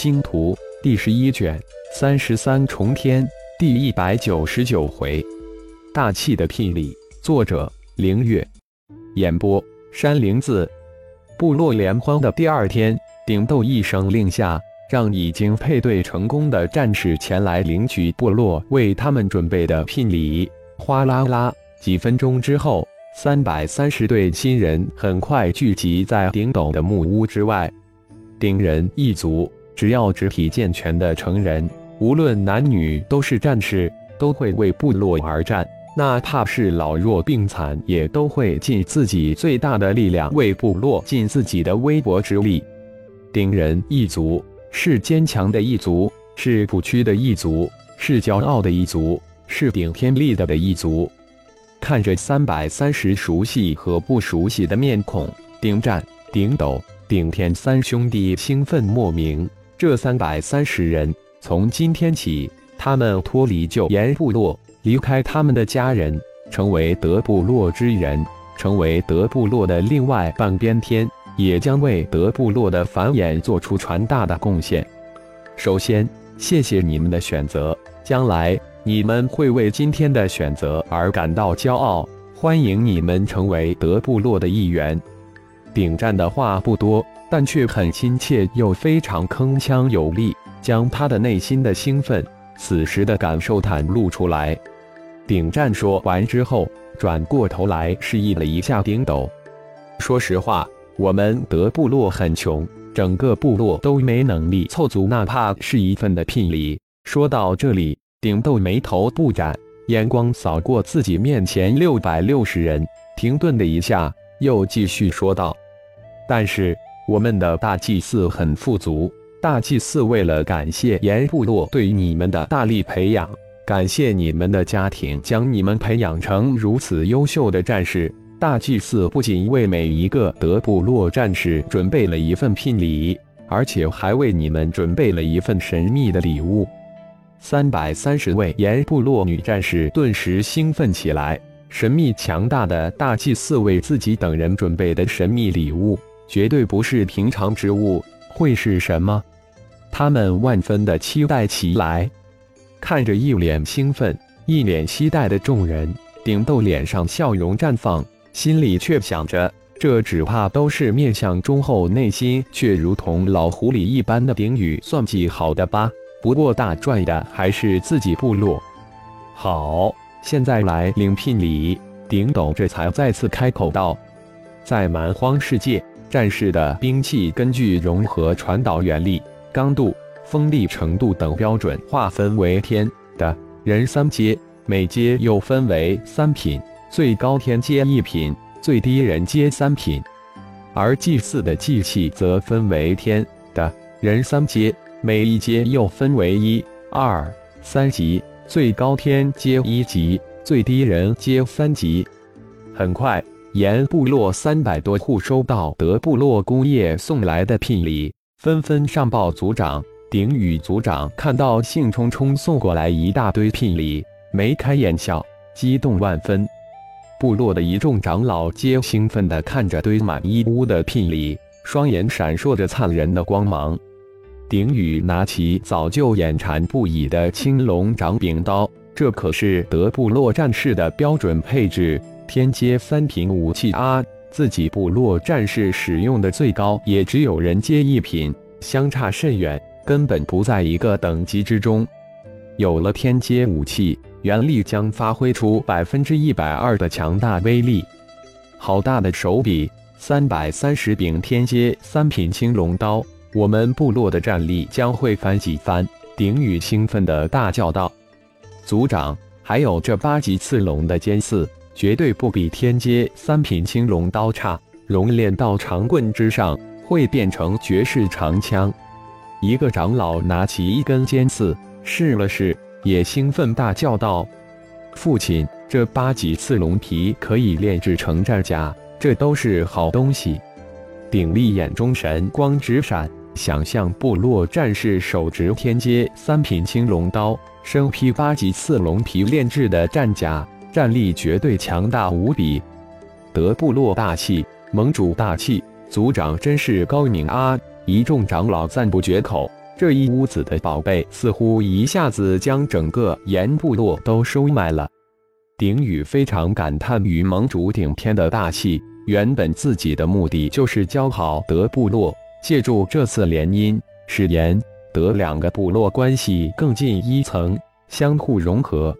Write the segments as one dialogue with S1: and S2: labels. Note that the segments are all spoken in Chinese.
S1: 星图第十一卷三十三重天第一百九十九回，大气的聘礼。作者：凌月。演播：山灵子。部落联欢的第二天，顶斗一声令下，让已经配对成功的战士前来领取部落为他们准备的聘礼。哗啦啦，几分钟之后，三百三十对新人很快聚集在顶斗的木屋之外。顶人一族。只要肢体健全的成人，无论男女，都是战士，都会为部落而战。哪怕是老弱病残，也都会尽自己最大的力量为部落尽自己的微薄之力。丁人一族是坚强的一族，是不屈的一族，是骄傲的一族，是顶天立地的一族。看着三百三十熟悉和不熟悉的面孔，丁战、丁斗、顶天三兄弟兴奋莫名。这三百三十人，从今天起，他们脱离旧岩部落，离开他们的家人，成为德部落之人，成为德部落的另外半边天，也将为德部落的繁衍做出传大的贡献。首先，谢谢你们的选择，将来你们会为今天的选择而感到骄傲。欢迎你们成为德部落的一员。顶战的话不多。但却很亲切，又非常铿锵有力，将他的内心的兴奋、此时的感受袒露出来。顶战说完之后，转过头来示意了一下顶斗。说实话，我们德部落很穷，整个部落都没能力凑足哪怕是一份的聘礼。说到这里，顶斗眉头不展，眼光扫过自己面前六百六十人，停顿了一下，又继续说道：“但是。”我们的大祭司很富足，大祭司为了感谢岩部落对你们的大力培养，感谢你们的家庭将你们培养成如此优秀的战士，大祭司不仅为每一个德部落战士准备了一份聘礼，而且还为你们准备了一份神秘的礼物。三百三十位岩部落女战士顿时兴奋起来，神秘强大的大祭司为自己等人准备的神秘礼物。绝对不是平常之物，会是什么？他们万分的期待起来。看着一脸兴奋、一脸期待的众人，顶斗脸上笑容绽放，心里却想着：这只怕都是面相忠厚、内心却如同老狐狸一般的顶宇算计好的吧？不过大赚的还是自己部落。好，现在来领聘礼。顶斗这才再次开口道：“在蛮荒世界。”战士的兵器根据融合传导原理、刚度、锋利程度等标准划分为天的人三阶，每阶又分为三品，最高天阶一品，最低人阶三品。而祭祀的祭器则分为天的人三阶，每一阶又分为一、二、三级，最高天阶一级，最低人阶三级。很快。沿部落三百多户收到德部落工业送来的聘礼，纷纷上报族长。顶宇族长看到兴冲冲送过来一大堆聘礼，眉开眼笑，激动万分。部落的一众长老皆兴奋地看着堆满一屋的聘礼，双眼闪烁着灿人的光芒。顶宇拿起早就眼馋不已的青龙掌柄刀，这可是德部落战士的标准配置。天阶三品武器啊！自己部落战士使用的最高也只有人阶一品，相差甚远，根本不在一个等级之中。有了天阶武器，原力将发挥出百分之一百二的强大威力。好大的手笔！三百三十柄天阶三品青龙刀，我们部落的战力将会翻几番！顶宇兴奋地大叫道：“族长，还有这八级刺龙的尖刺！”绝对不比天阶三品青龙刀差，熔炼到长棍之上会变成绝世长枪。一个长老拿起一根尖刺试了试，也兴奋大叫道：“父亲，这八级刺龙皮可以炼制成战甲，这都是好东西。”鼎力眼中神光直闪，想象部落战士手执天阶三品青龙刀，身披八级刺龙皮炼制的战甲。战力绝对强大无比，德部落大气，盟主大气，族长真是高明啊！一众长老赞不绝口，这一屋子的宝贝似乎一下子将整个岩部落都收买了。鼎宇非常感叹与盟主顶天的大气。原本自己的目的就是教好德部落，借助这次联姻，使岩德两个部落关系更进一层，相互融合。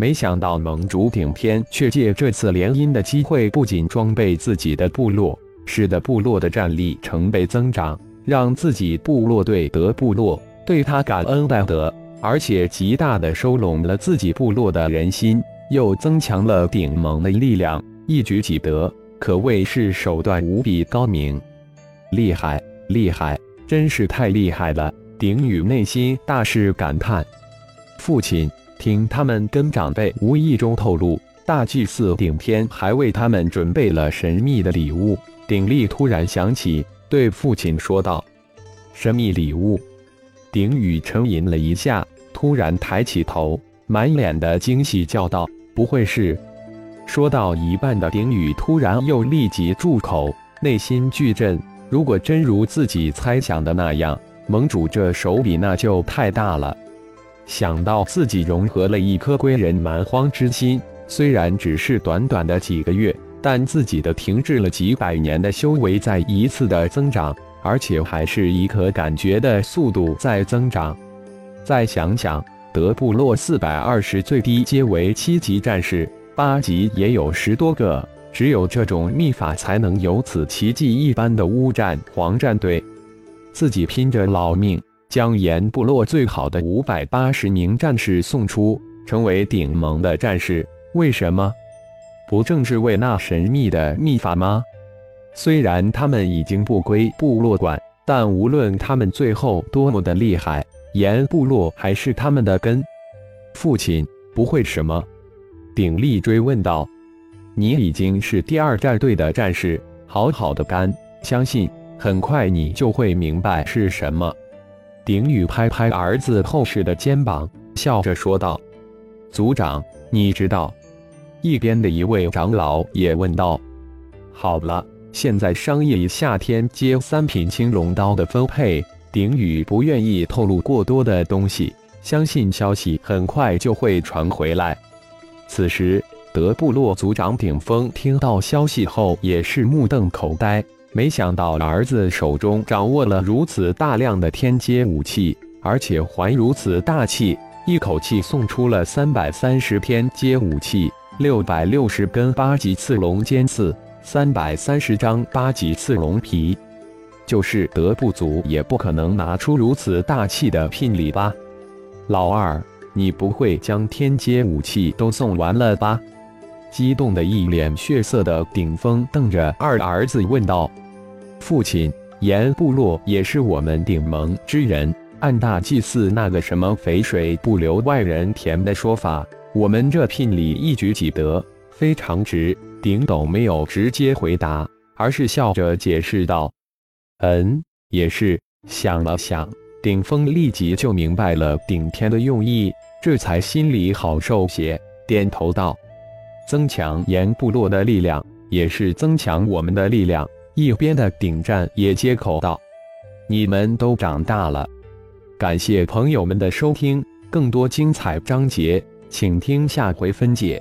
S1: 没想到盟主顶天却借这次联姻的机会，不仅装备自己的部落，使得部落的战力成倍增长，让自己部落对德部落对他感恩戴德，而且极大的收拢了自己部落的人心，又增强了顶盟的力量，一举几得。可谓是手段无比高明，厉害，厉害，真是太厉害了！鼎宇内心大是感叹。父亲，听他们跟长辈无意中透露，大祭司顶天还为他们准备了神秘的礼物。鼎力突然想起，对父亲说道：“神秘礼物。”鼎宇沉吟了一下，突然抬起头，满脸的惊喜，叫道：“不会是？”说到一半的鼎宇突然又立即住口，内心巨震。如果真如自己猜想的那样，盟主这手笔那就太大了。想到自己融合了一颗归人蛮荒之心，虽然只是短短的几个月，但自己的停滞了几百年的修为在一次的增长，而且还是以可感觉的速度在增长。再想想，德布洛四百二十最低阶为七级战士。八级也有十多个，只有这种秘法才能有此奇迹一般的乌战黄战队。自己拼着老命将岩部落最好的五百八十名战士送出，成为顶盟的战士，为什么？不正是为那神秘的秘法吗？虽然他们已经不归部落管，但无论他们最后多么的厉害，岩部落还是他们的根。父亲不会什么？鼎力追问道：“你已经是第二战队的战士，好好的干，相信很快你就会明白是什么。”鼎宇拍拍儿子厚实的肩膀，笑着说道：“族长，你知道？”一边的一位长老也问道：“好了，现在商议一下天接三品青龙刀的分配。”鼎宇不愿意透露过多的东西，相信消息很快就会传回来。此时，德部落族长顶峰听到消息后也是目瞪口呆，没想到儿子手中掌握了如此大量的天阶武器，而且还如此大气，一口气送出了三百三十天阶武器、六百六十根八级刺龙尖刺、三百三十张八级刺龙皮，就是德不足也不可能拿出如此大气的聘礼吧，老二。你不会将天阶武器都送完了吧？激动的一脸血色的顶峰瞪着二儿子问道：“父亲，岩部落也是我们顶盟之人，按大祭祀那个什么肥水不流外人田的说法，我们这聘礼一举几得，非常值。”顶斗没有直接回答，而是笑着解释道：“嗯，也是。”想了想，顶峰立即就明白了顶天的用意。这才心里好受些，点头道：“增强岩部落的力量，也是增强我们的力量。”一边的顶战也接口道：“你们都长大了。”感谢朋友们的收听，更多精彩章节，请听下回分解。